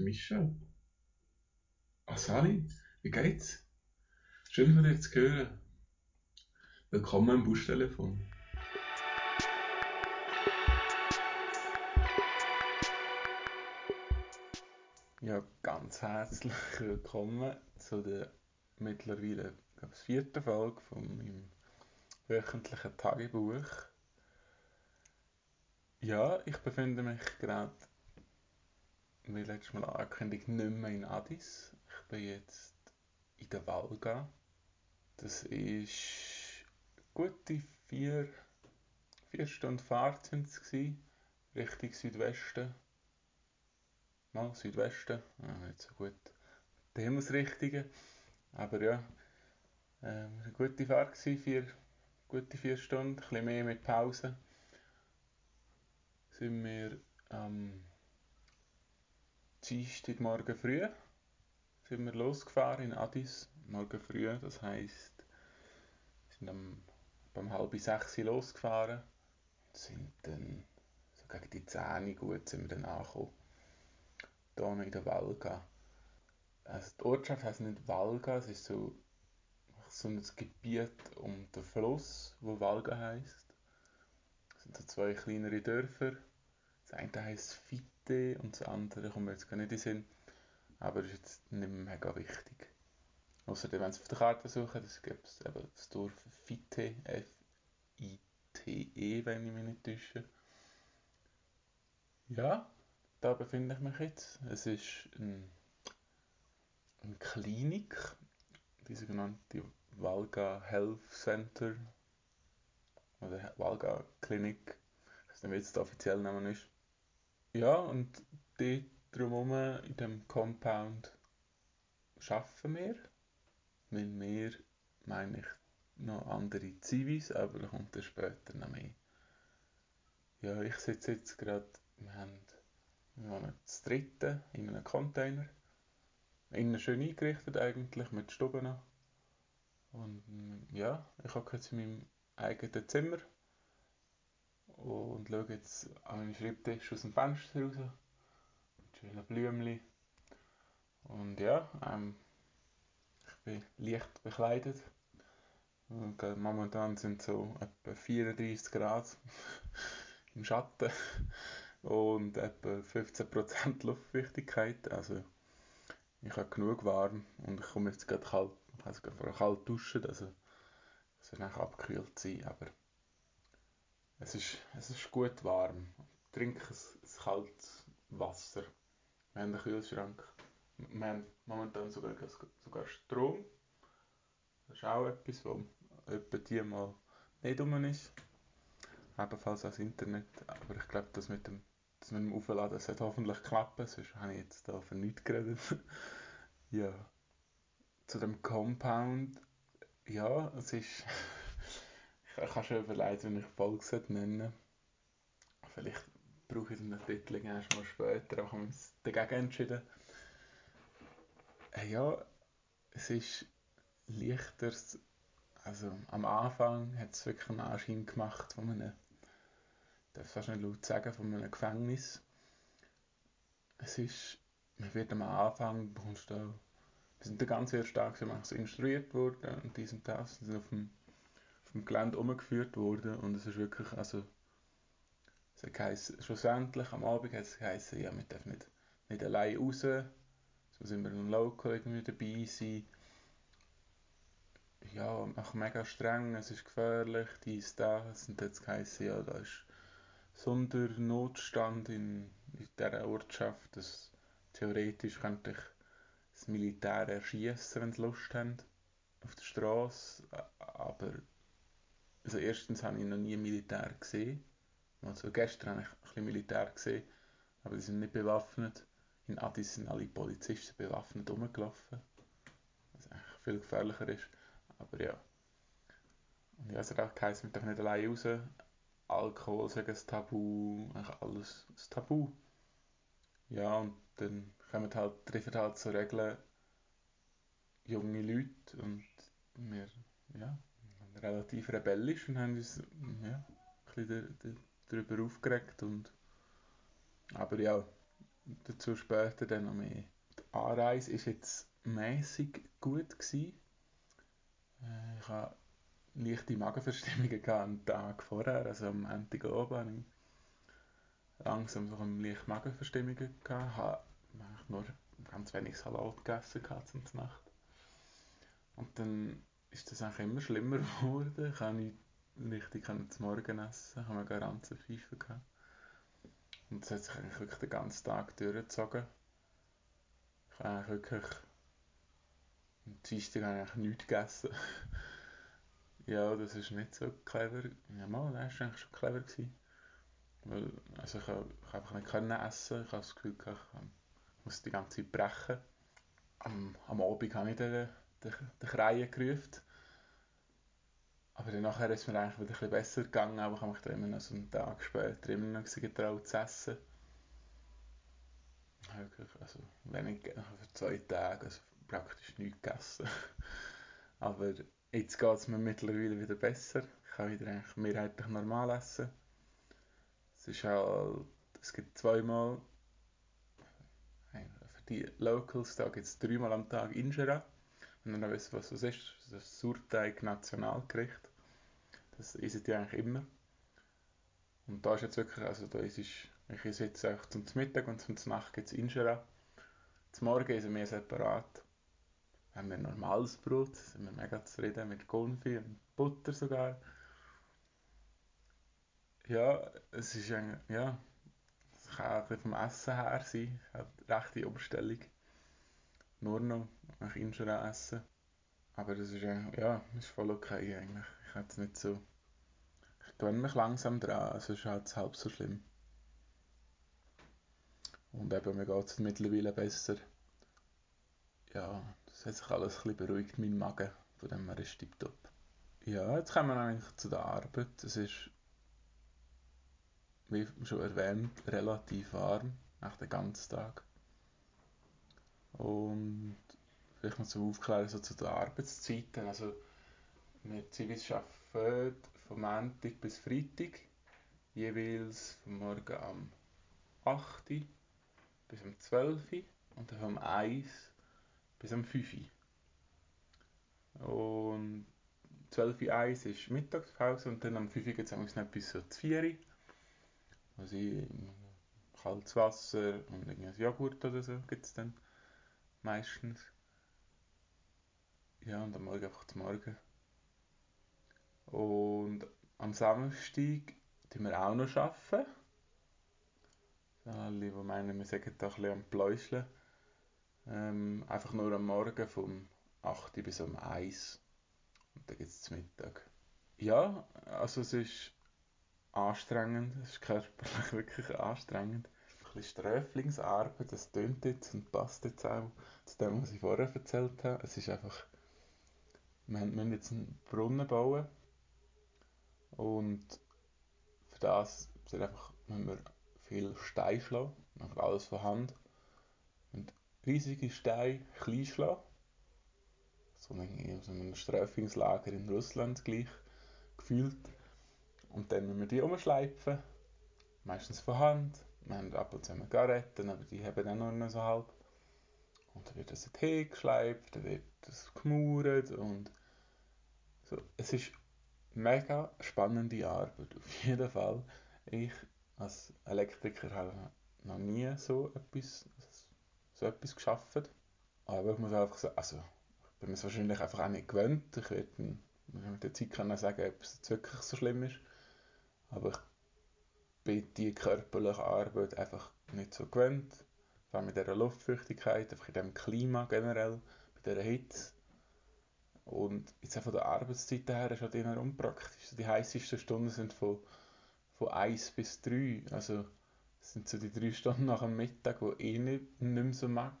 Michel. Ah, Sali, wie geht's? Schön von dir zu hören. Willkommen am Buschtelefon. Ja, ganz herzlich willkommen zu der mittlerweile, glaube ich, vierten Folge von meinem wöchentlichen Tagebuch. Ja, ich befinde mich gerade wie letztes Mal angekündigt, nicht mehr in Addis. Ich bin jetzt in der Valga. Das ist gute vier, vier Stunden Fahrt gewesen, Richtung Südwesten. Mal Südwesten, ah, nicht so gut. Die Himmelsrichtungen. Aber ja, ähm, eine gute Fahrt gewesen, vier, gute vier Stunden, ein bisschen mehr mit Pause. Sind wir ähm, Dienstagmorgen früh sind wir losgefahren in Addis. Morgen früh, das heisst, wir sind um, um halb sechs losgefahren sind dann so gegen die Zähne gut sind wir dann angekommen. Hier in der Valga. Also die Ortschaft heisst nicht Valga, es ist so, so ein Gebiet um den Fluss, wo Valga heisst. Es sind so zwei kleinere Dörfer. Das eine heisst Fitte und das andere kommt mir jetzt gar nicht in den Sinn. Aber ist jetzt nicht mehr mega wichtig. Außerdem, wenn Sie auf der Karte suchen, das gibt es eben das Dorf Fitte, F-I-T-E, wenn ich mich nicht täusche. Ja, da befinde ich mich jetzt. Es ist ein, eine Klinik, die sogenannte Valga Health Center oder Valga Klinik. Ich weiß nicht, wie jetzt der offizielle Name ist. Ja, und dort drumherum in dem Compound arbeiten wir. Mit wir meine ich noch andere Zivis, aber da kommt dann später noch mehr. Ja, ich sitze jetzt gerade, wir haben wir wohnen das dritte in einem Container. Innen schön eingerichtet eigentlich, mit Stuben noch. Und ja, ich habe jetzt in meinem eigenen Zimmer und schaue jetzt an meinen Schreibtisch aus dem Fenster raus. Schöne Blümchen. Und ja, ähm, ich bin leicht bekleidet. Und, äh, momentan sind so etwa 34 Grad im Schatten und etwa 15% Luftfeuchtigkeit. Also ich habe genug warm und ich komme jetzt gerade kalt, also gerade kalt duschen, also es wird abgekühlt sein, aber es ist, es ist gut warm. Ich trinke ein, ein kaltes Wasser. Wir haben einen Kühlschrank. Wir haben momentan sogar, sogar Strom. Das ist auch etwas, was etwa die mal nicht rum ist. Ebenfalls das Internet. Aber ich glaube, das mit dem, das mit dem Aufladen das hat hoffentlich klappen. Sonst habe ich jetzt da für nichts geredet. ja. Zu dem Compound. Ja, es ist. Ich kann schon überlegen, wie ich Folge nennen Vielleicht brauche ich den Titel erst mal später, aber ich habe mich dagegen entschieden. Äh, ja, es ist leichter, also am Anfang hat es wirklich einen Anschein gemacht von einem, ich darf fast nicht laut sagen, von einem Gefängnis. Es ist, man wird am Anfang, bekommst du da, wir sind den ganzen ersten Tag so instruiert worden und diesen Tag sind auf dem, auf dem Gelände umgeführt worden und es ist wirklich, also es hat geheißen, schlussendlich am Abend hat es geheißen, ja, wir dürfen nicht, nicht allein raus. Es muss immer ein Local irgendwie dabei sein. Ja, auch mega streng, es ist gefährlich, dies, das. Und jetzt geheißen, ja, da ist Sondernotstand in, in dieser Ortschaft. Das, theoretisch könnte ich das Militär erschießen, wenn sie Lust haben, auf der Straße. Aber also erstens habe ich noch nie Militär gesehen. Also gestern habe ich ein bisschen Militär gesehen, aber die sind nicht bewaffnet. In Addis sind alle Polizisten bewaffnet rumgelaufen, was eigentlich viel gefährlicher ist. Aber ja. Und ja, es hat auch geheißen, wir dürfen nicht allein raus. Alkohol ist ein Tabu, eigentlich alles ein Tabu. Ja, und dann kommen halt, treffen halt so Regeln junge Leute und wir ja, relativ rebellisch und haben uns ja, ein bisschen darüber aufgeregt. Und, aber ja, dazu später dann noch mehr. Die Anreise war jetzt mäßig gut. Gewesen. Äh, ich hatte leichte Magenverstimmungen am Tag vorher, also am Montag oben hatte langsam so eine leichte Magenverstimmungen. Ich habe nur ganz wenig Salat gegessen zum Nacht. Und dann ist das eigentlich immer schlimmer geworden. Ich habe nicht richtig zum Morgen essen, ich habe eine ganze Pfeife gehabt. Und das hat sich eigentlich wirklich den ganzen Tag durchgezogen. Ich habe eigentlich wirklich am Dienstag eigentlich nichts gegessen. ja, das ist nicht so clever. Ja, mal, das war eigentlich schon clever. Weil, also ich, ich einfach nicht können essen. Ich habe das Gefühl, ich muss die ganze Zeit brechen. Am, am Abend habe ich den, den, den Kreien gerufen. Aber dann nachher ist es mir eigentlich wieder ein bisschen besser gegangen, aber ich habe mich dann immer noch so einen Tag später immer noch getraut zu essen. Wirklich, also wenig, für zwei Tage, also praktisch nichts gegessen. aber jetzt geht es mir mittlerweile wieder besser. Ich kann wieder eigentlich mehrheitlich normal essen. Es ist halt, es gibt zweimal, für die Locals, da gibt es dreimal am Tag Injera. Wenn ihr noch wisst, was das ist, das ist Surteig-Nationalgericht. Das essen die eigentlich immer. Und da ist jetzt wirklich, also da ist, ich esse jetzt auch zum Mittag und zum Nacht gibt es Injera. Zum Morgen essen wir separat. Haben wir normales Brot, sind wir mega zufrieden mit Konfi und Butter sogar. Ja, es ist eigentlich, ja, es kann auch ein bisschen vom Essen her sein. Ich habe rechte Umstellung. Nur noch nach Injera essen. Aber das ist eigentlich, ja, ist voll okay eigentlich. Ich habe es nicht so gewöhne mich langsam dran, es ist halt halb so schlimm. Und eben, mir geht es mittlerweile besser. Ja, das hat sich alles ein bisschen beruhigt, mein Magen, von dem her ist tipptopp. Ja, jetzt kommen wir eigentlich zu der Arbeit. Es ist, wie schon erwähnt, relativ warm, nach dem ganzen Tag. Und vielleicht noch zum Aufklären so zu den Arbeitszeiten. Also, wir Zivis arbeiten vom Montag bis Freitag, jeweils vom Morgen am 8 bis um 12 und dann vom 1 bis um 5 Und 12 Uhr 1 ist Mittagspause und dann am 5 Uhr geht es noch bis so 4 Uhr. Also kaltes Wasser und ein Joghurt oder so gibt es dann meistens. Ja, und am Morgen einfach zum Morgen. Und am Samstag arbeiten wir auch noch. Arbeiten. Alle, die meinen, wir sagen da ein bisschen am Pläuscheln. Ähm, einfach nur am Morgen vom 8 bis um 1. Und dann gibt es Mittag. Ja, also es ist anstrengend. Es ist körperlich wirklich anstrengend. Bisschen Sträflingsarbeit, das tönt jetzt und passt jetzt auch zu dem, was ich vorher erzählt habe. Es ist einfach, wir müssen jetzt einen Brunnen bauen und für das sind einfach, müssen wir viel Stein schlagen, einfach alles von Hand. Und riesige Steine klein schlagen. So ein, so Sträflingslager in Russland gleich gefühlt. Und dann müssen wir die umschleifen. Meistens von Hand. Wir haben ab und zu Garetten, aber die haben dann auch noch so halb. Und dann wird das Tee geschleift, dann wird das gemauert und so. Es ist mega spannende Arbeit, auf jeden Fall. Ich als Elektriker habe noch nie so etwas, so etwas geschafft. Aber ich muss einfach sagen, also ich bin es wahrscheinlich einfach auch nicht gewöhnt. Ich werde mit der Zeit können sagen, ob es wirklich so schlimm ist. Aber ich bin die körperliche Arbeit einfach nicht so gewöhnt. Vor allem mit dieser Luftfeuchtigkeit, einfach in diesem Klima generell, bei dieser Hitze. Und jetzt auch von der Arbeitszeit her ist halt eher unpraktisch. Die heißesten Stunden sind von, von 1 bis 3. Also das sind so die drei Stunden nach dem Mittag, wo eh nicht, nicht mehr so magst,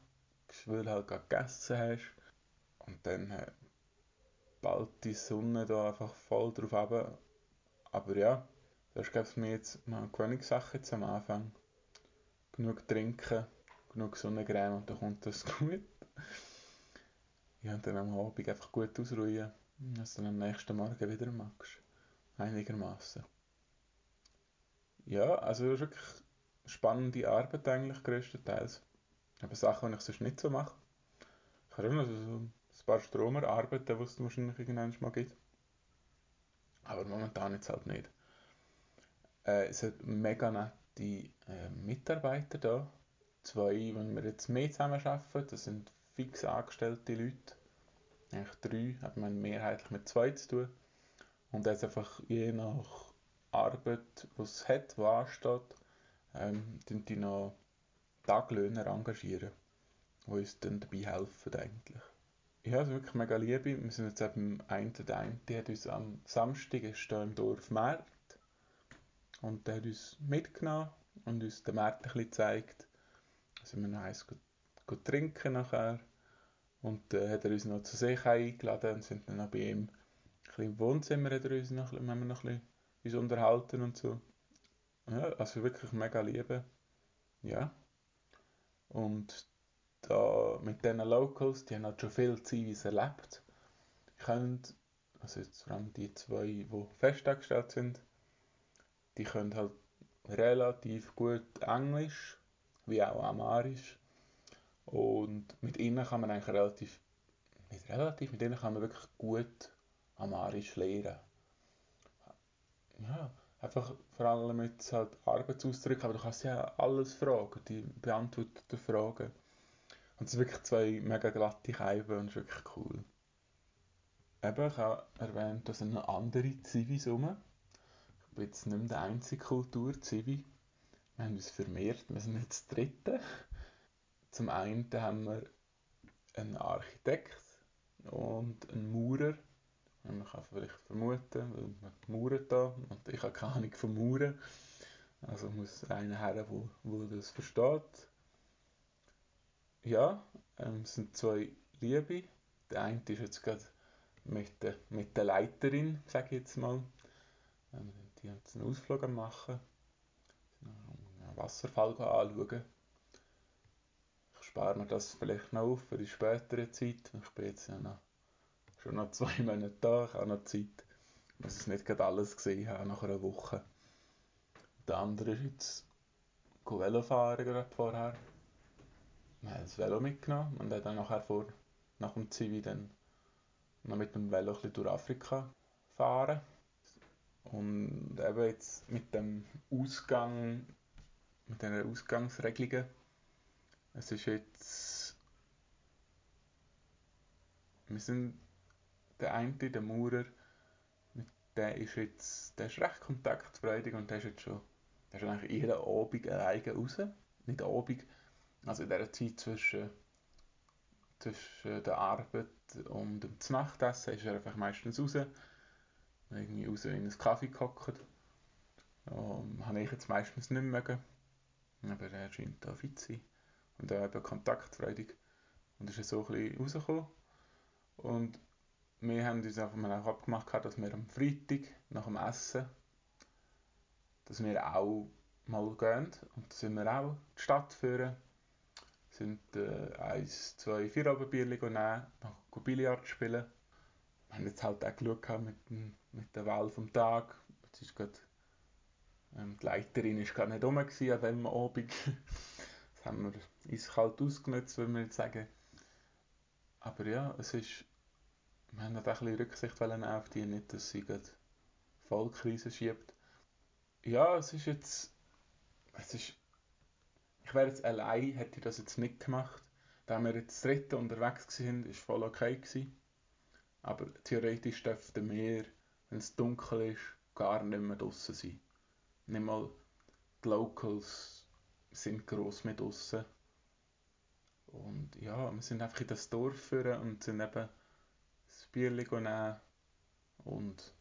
weil du halt gerade gegessen hast. Und dann äh, bald die Sonne da einfach voll drauf ab. Aber ja, das für mich jetzt mal jetzt am Anfang. Genug trinken, genug Sonnencreme und dann kommt das gut. Ja, und dann am Abend einfach gut ausruhen, dass du dann am nächsten Morgen wieder machst. Einigermaßen. Ja, also das ist wirklich spannende Arbeit eigentlich größtenteils. Aber Sachen, die ich sonst nicht so mache. Ich habe immer so ein paar Stromerarbeiten, die es wahrscheinlich irgendwann mal gibt. Aber momentan jetzt halt nicht. Äh, es hat mega nette äh, Mitarbeiter da. Zwei, wenn wir jetzt mehr zusammen arbeiten, das sind fix angestellte Leute. Eigentlich drei, hat man mehrheitlich mit zwei zu tun. Und das einfach je nach Arbeit, die es hat, die ansteht, ähm, die noch Taglöhner engagieren, die uns dann dabei helfen eigentlich. Ja, also wirklich mega Liebe. Wir sind jetzt eben ein der eine, die hat uns am Samstag ist da im Dorf Markt und der hat uns mitgenommen und uns den Markt ein bisschen gezeigt. Da sind wir noch eins gut, trinken nachher und dann äh, hat er uns noch zu sich eingeladen und sind dann noch bei ihm ein im Wohnzimmer hat er uns noch, haben wir noch ein bisschen uns unterhalten und so. Ja, also wirklich mega Liebe. Ja. Und da mit diesen Locals, die haben halt schon viel Zivis erlebt, können, also jetzt vor allem die zwei, die festangestellt sind, die können halt relativ gut Englisch, wie auch Amarisch. Und mit ihnen kann man eigentlich relativ, nicht relativ, mit ihnen kann man wirklich gut Amarisch lernen. Ja, einfach vor allem mit halt Arbeitsausdrücken, aber du kannst ja alles fragen, die beantworten Fragen. Und es sind wirklich zwei mega glatte Scheiben und es ist wirklich cool. Eben, ich habe erwähnt, da sind noch andere Zivis rum. Bin jetzt nicht mehr der einzige Kultur-Zivi. Wir haben uns vermehrt, wir sind jetzt Dritte. Zum einen haben wir einen Architekt und einen Maurer. Man kann vielleicht vermuten, weil man mauert da und ich habe keine Ahnung von Mauern. Also muss einer her, wo, wo das versteht. Ja, ähm, es sind zwei Liebe. Der eine ist jetzt gerade mit der, mit der Leiterin, sage ich jetzt mal. Ähm, die jetzt einen Ausflug machen. Einen Wasserfall anschauen. Ich spare mir das vielleicht noch auf für die spätere Zeit. Ich bin jetzt ja noch, schon noch zwei Monate da, ich habe noch Zeit. Ich muss es nicht gerade alles gesehen haben nach einer Woche. Der andere ist jetzt Velofahren gerade vorher wir haben das Velo mitgenommen und dann nachher vor, nach dem Zivi dann noch mit dem Velo ein durch Afrika fahren. Und eben jetzt mit dem Ausgang, mit den Ausgangsregelungen, es ist jetzt, wir sind der eine, der Maurer, der ist jetzt, der ist recht kontaktfreudig und der ist jetzt schon, der ist eigentlich jeden Abend alleine raus. Nicht Abend, also in dieser Zeit zwischen, zwischen der Arbeit und dem Nachtessen ist er einfach meistens raus. Irgendwie raus in einen Kaffee gehockt. Um, habe ich jetzt meistens nicht mögen. Aber er scheint da fit zu sein. Und auch eben kontaktfreudig. Und ist so ein bisschen rausgekommen. Und wir haben uns einfach mal auch abgemacht, dass wir am Freitag nach dem Essen, dass wir auch mal gehen. Und da sind wir auch die Stadt führen sind äh, eins, zwei, vier Abendbierchen nehmen, noch Billard spielen. Wir haben jetzt halt auch geschaut mit, dem, mit der Wahl vom Tag. Jetzt ist grad, ähm, die Leiterin war gar nicht rum an diesem Abend. das haben wir eiskalt ausgenutzt, würde man jetzt sagen. Aber ja, es ist, wir haben halt auch ein bisschen Rücksicht auf die, nicht, dass sie gerade Vollkrise schiebt. Ja, es ist jetzt, es ist ich wäre jetzt allein, hätte ich das jetzt nicht gemacht. Da wir jetzt dritte unterwegs waren, war voll okay. Gewesen. Aber theoretisch dürften wir, wenn es dunkel ist, gar nicht mehr draußen sein. Nicht mal die Locals sind gross mit draußen. Und ja, wir sind einfach in das Dorf führen und sind eben das Bierchen nehmen und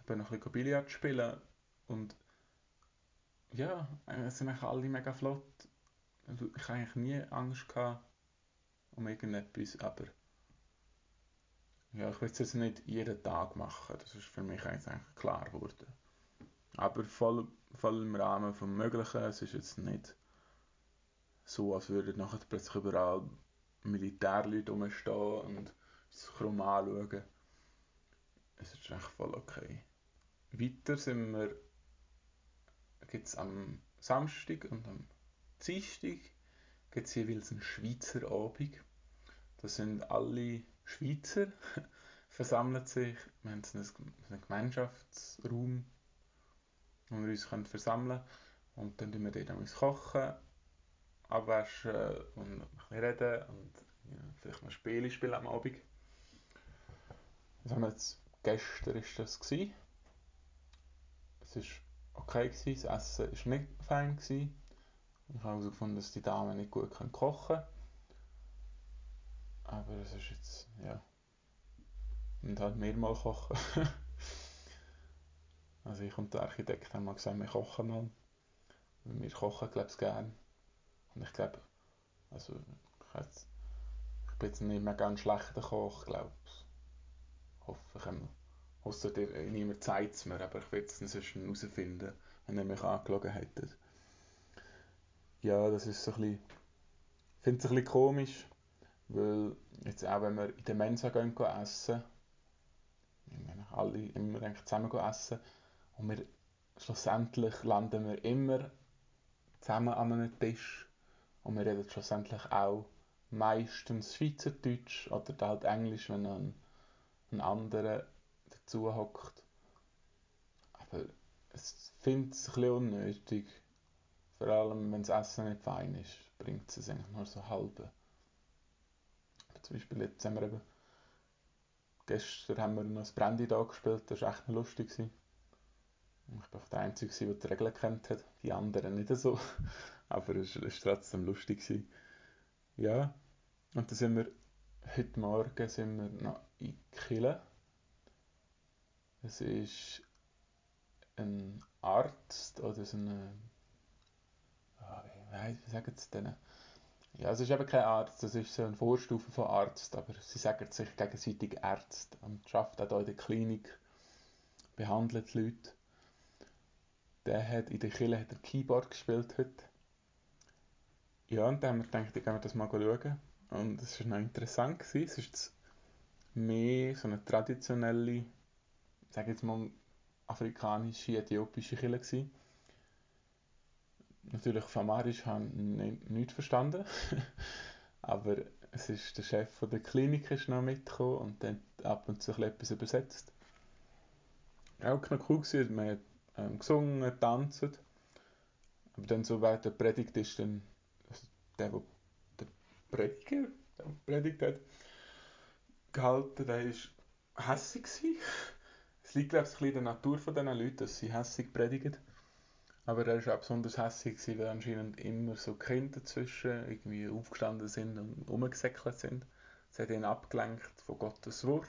eben noch ein bisschen Billard spielen. Und ja, es sind eigentlich alle mega flott. Ich habe eigentlich nie Angst gehabt um irgendetwas, aber ja, ich will es jetzt nicht jeden Tag machen, das ist für mich eigentlich klar geworden. Aber voll, voll im Rahmen des Möglichen, es ist jetzt nicht so, als würden nachher plötzlich überall Militärleute rumstehen und es krumm anschauen. Es ist eigentlich voll okay. Weiter sind wir, gibt es am Samstag und am Dienstag gibt es jeweils einen Schweizer Abend. Da sind alle Schweizer versammeln sich. Wir haben einen Gemeinschaftsraum, wo wir uns können versammeln können. Und dann tun wir dort kochen, abwaschen und ein bisschen reden und ja, vielleicht noch Spiele spielen am Abend. Das haben wir jetzt, gestern war das. Gewesen. Es war okay, gewesen. das Essen war nicht fein. Gewesen. Ich habe herausgefunden, dass die Damen nicht gut kochen können. Aber es ist jetzt, ja. Und halt mehrmals kochen. also ich und der Architekt haben mal gesagt, wir kochen mal. Wir kochen, glaube ich, gerne. Und ich glaube, also ich, jetzt, ich bin jetzt nicht mehr ganz schlechter Koch, glaube ich. Hoffe ich einmal. Ausser niemand zeigt es mir, aber ich will es sonst herausfinden, wenn ihr mich angeschaut hättet. Ja, das ist so ein bisschen, ich finde es ein bisschen komisch, weil jetzt auch wenn wir in der Mensa gehen, gehen essen, wir alle immer zusammen essen und wir schlussendlich landen wir immer zusammen an einem Tisch und wir reden schlussendlich auch meistens Schweizerdeutsch oder halt Englisch, wenn ein, ein anderer dazu hockt. Aber ich finde es ein bisschen unnötig. Vor allem, wenn das Essen nicht fein ist, bringt es eigentlich nur so halbe. Zum Beispiel jetzt haben wir eben, gestern haben wir noch das Brandy da gespielt, das war echt lustig. Gewesen. Ich war der Einzige, der die Regeln kennt hat, die anderen nicht so. Aber es war trotzdem lustig. Gewesen. Ja, und dann sind wir, heute Morgen sind wir noch in Kille. Es ist ein Arzt oder so eine, ah, wie sagen sie denn? Ja, es ist eben kein Arzt, es ist so eine Vorstufe von Arzt, aber sie sagen sich gegenseitig Ärzte und arbeitet auch hier in der Klinik, behandelt Leute. Der hat in der Kille hat er Keyboard gespielt heute. Ja, und dann haben wir gedacht, ich wir das mal schauen. Und es war noch interessant. Gewesen. Es ist mehr so eine traditionelle, sage jetzt mal, afrikanische, äthiopische Kille gewesen natürlich Famarisch habe ich nichts verstanden. Aber es ist der Chef von der Klinik ist noch mitgekommen und dann ab und zu etwas übersetzt. Auch noch cool gewesen, man hat ähm, gesungen, getanzt. Aber dann so während der Predigt ist dann der, der der Prediger der predigt hat, gehalten, der war hässig. Es liegt glaube ich in der Natur von diesen Leuten, dass sie hässig predigen. Aber er war auch besonders hässlich, weil anscheinend immer so Kinder dazwischen irgendwie aufgestanden sind und rumgesäckelt sind. Das hat ihn abgelenkt von Gottes Wort.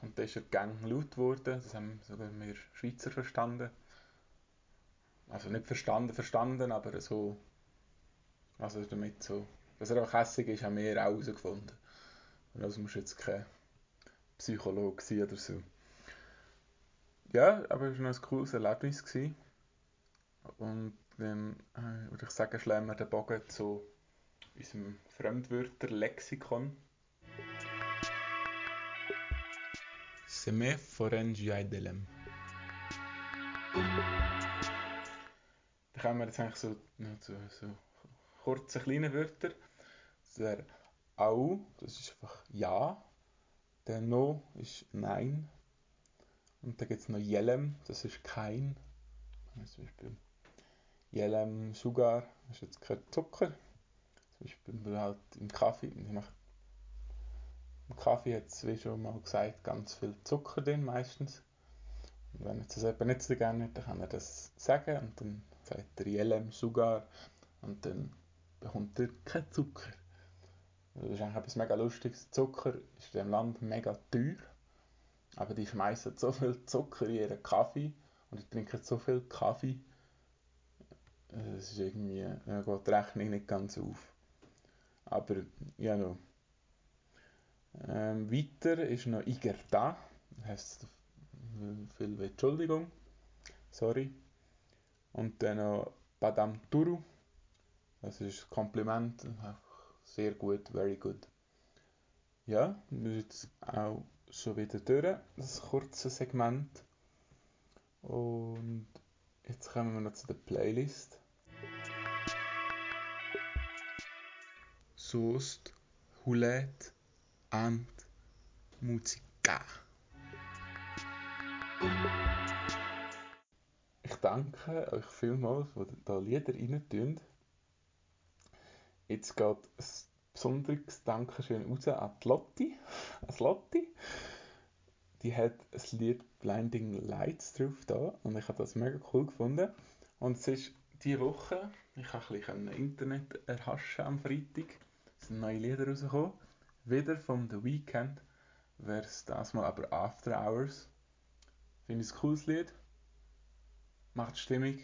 Und dann ist er gang laut geworden. Das haben sogar wir Schweizer verstanden. Also nicht verstanden, verstanden, aber so. Also damit so. Dass er auch hässlich ist, haben wir auch herausgefunden. Und also muss jetzt kein Psychologe sein oder so. Ja, aber es war noch ein cooles Erlebnis. Gewesen. Und dann äh, würde ich sagen, schlagen wir den Bogen zu unserem Fremdwörter-Lexikon. Seme forengi aidelem. Da kommen wir jetzt eigentlich so, zu so kurzen kleinen Wörtern. Das wäre au, das ist einfach ja. Der no ist nein. Und dann gibt es noch jelem, das ist kein. Zum Beispiel Yelem Sugar ist jetzt kein Zucker. Zum Beispiel halt im Kaffee. Im Kaffee hat es, wie schon mal gesagt, ganz viel Zucker drin meistens. Und wenn jetzt das jemand nicht so gerne hat, dann kann er das sagen und dann sagt er Yelem Sugar und dann bekommt er keinen Zucker. Das ist eigentlich etwas mega Lustiges. Zucker ist in diesem Land mega teuer, aber die schmeißen so viel Zucker in ihren Kaffee und die trinken so viel Kaffee, es ist irgendwie, ja, geht die Rechnung nicht ganz auf. Aber, ja, noch. Ähm, weiter ist noch Igerta. Das heisst viel Entschuldigung. Sorry. Und dann noch Badam Turu. Das ist ein Kompliment. Sehr gut, very good. Ja, das ist jetzt auch schon wieder durch, das kurze Segment. Und jetzt kommen wir noch zu der Playlist. Sost hulet and Musica. Ich danke euch vielmals, die da Lieder rein tun. Jetzt geht ein besonderes Dankeschön raus an Lotti. An Lotti. Die hat ein Lied Blinding Lights drauf da und ich habe das mega cool gefunden. Und es ist diese Woche, ich habe ein bisschen Internet erhaschen am Freitag, sind neue Lieder rausgekommen. Wieder vom The Weeknd, wäre es das mal aber After Hours. Finde ich ein cooles Lied. Macht Stimmung.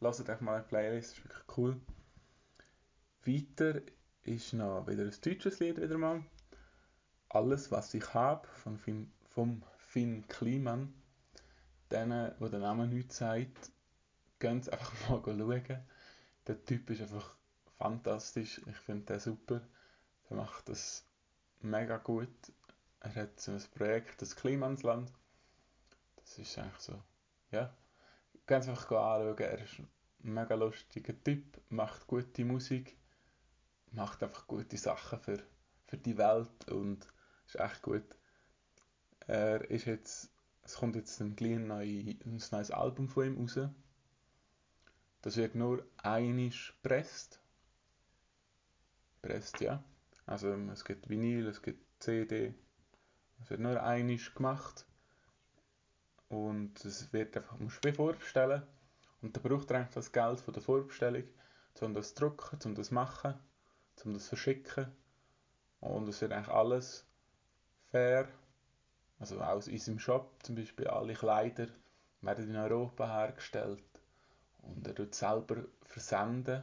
Lasst euch mal eine Playlist, ist wirklich cool. Weiter ist noch wieder ein deutsches Lied wieder mal. Alles, was ich habe, von Finn, vom Finn Kliman. Denen, wo der Name nichts sagt, gehen einfach mal schauen. Der Typ ist einfach fantastisch. Ich finde den super. Der macht das mega gut. Er hat so ein Projekt, das Klimansland. Das ist eigentlich so, ja. Ganz einfach anschauen. Er ist ein mega lustiger Typ, macht gute Musik, macht einfach gute Sachen für, für die Welt und ist echt gut. Er ist jetzt, es kommt jetzt ein, ein neues Album von ihm raus. Das wird nur einisch gepresst. Presst, ja. Also es gibt Vinyl, es gibt CD. Es wird nur einisch gemacht. Und es wird einfach, musst du vorbestellen. Und da braucht er einfach das Geld von der Vorbestellung, um das zu drucken, um das zu machen, um das zu verschicken. Und es wird eigentlich alles fair. Also aus unserem Shop zum Beispiel alle Kleider werden in Europa hergestellt und er tut selber versenden.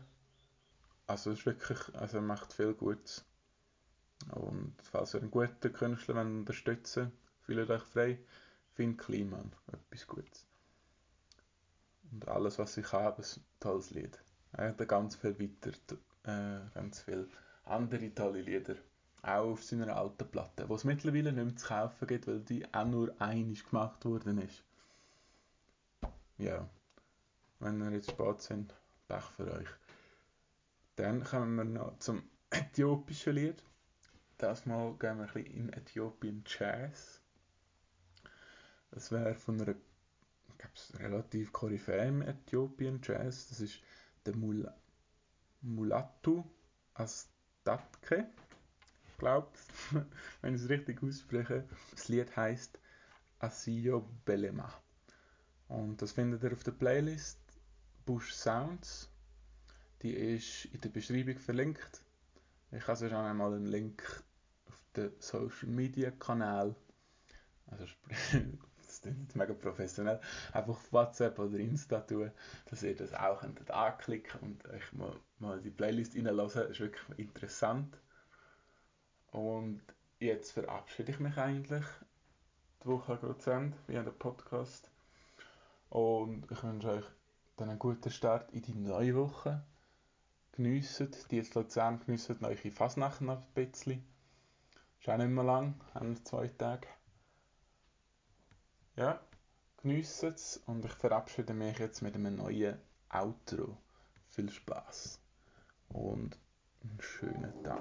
Also es ist wirklich, also er macht viel Gutes. Und falls ihr einen guten Künstler unterstützen fühlt euch frei. Finn Kliman, etwas Gutes. Und alles, was ich habe, ist ein tolles Lied. Er hat ganz viel weiter, äh, ganz viele andere tolle Lieder. Auch auf seiner alten Platte, wo es mittlerweile nicht mehr zu kaufen gibt, weil die auch nur einig gemacht worden ist. Ja wenn ihr jetzt spät sind, Pech für euch. Dann kommen wir noch zum äthiopischen Lied. Das Mal gehen wir ein bisschen in Äthiopien Jazz. Das wäre von einer relativ koryphäen Äthiopien Jazz. Das ist der Mul Mulatu Astatke. Ich glaube, wenn ich es richtig ausspreche. Das Lied heißt Asiyo Belema. Und das findet ihr auf der Playlist Bush Sounds. Die ist in der Beschreibung verlinkt. Ich habe sonst auch einmal einen Link den Social Media Kanal. Also das ist mega professionell. Einfach auf WhatsApp oder Insta tun, dass ihr das auch könnt anklicken und euch mal, mal die Playlist reinlassen. Das ist wirklich interessant. Und jetzt verabschiede ich mich eigentlich. Die Woche geht zu Ende, wie der Podcast. Und ich wünsche euch dann einen guten Start in die neue Woche. Geniessen, die jetzt Luzern geniessen eure Fasnacht noch ein bisschen. Ist auch nicht mehr lang, haben wir zwei Tage. Ja, geniessen es und ich verabschiede mich jetzt mit einem neuen Outro. Viel Spaß und einen schönen Tag.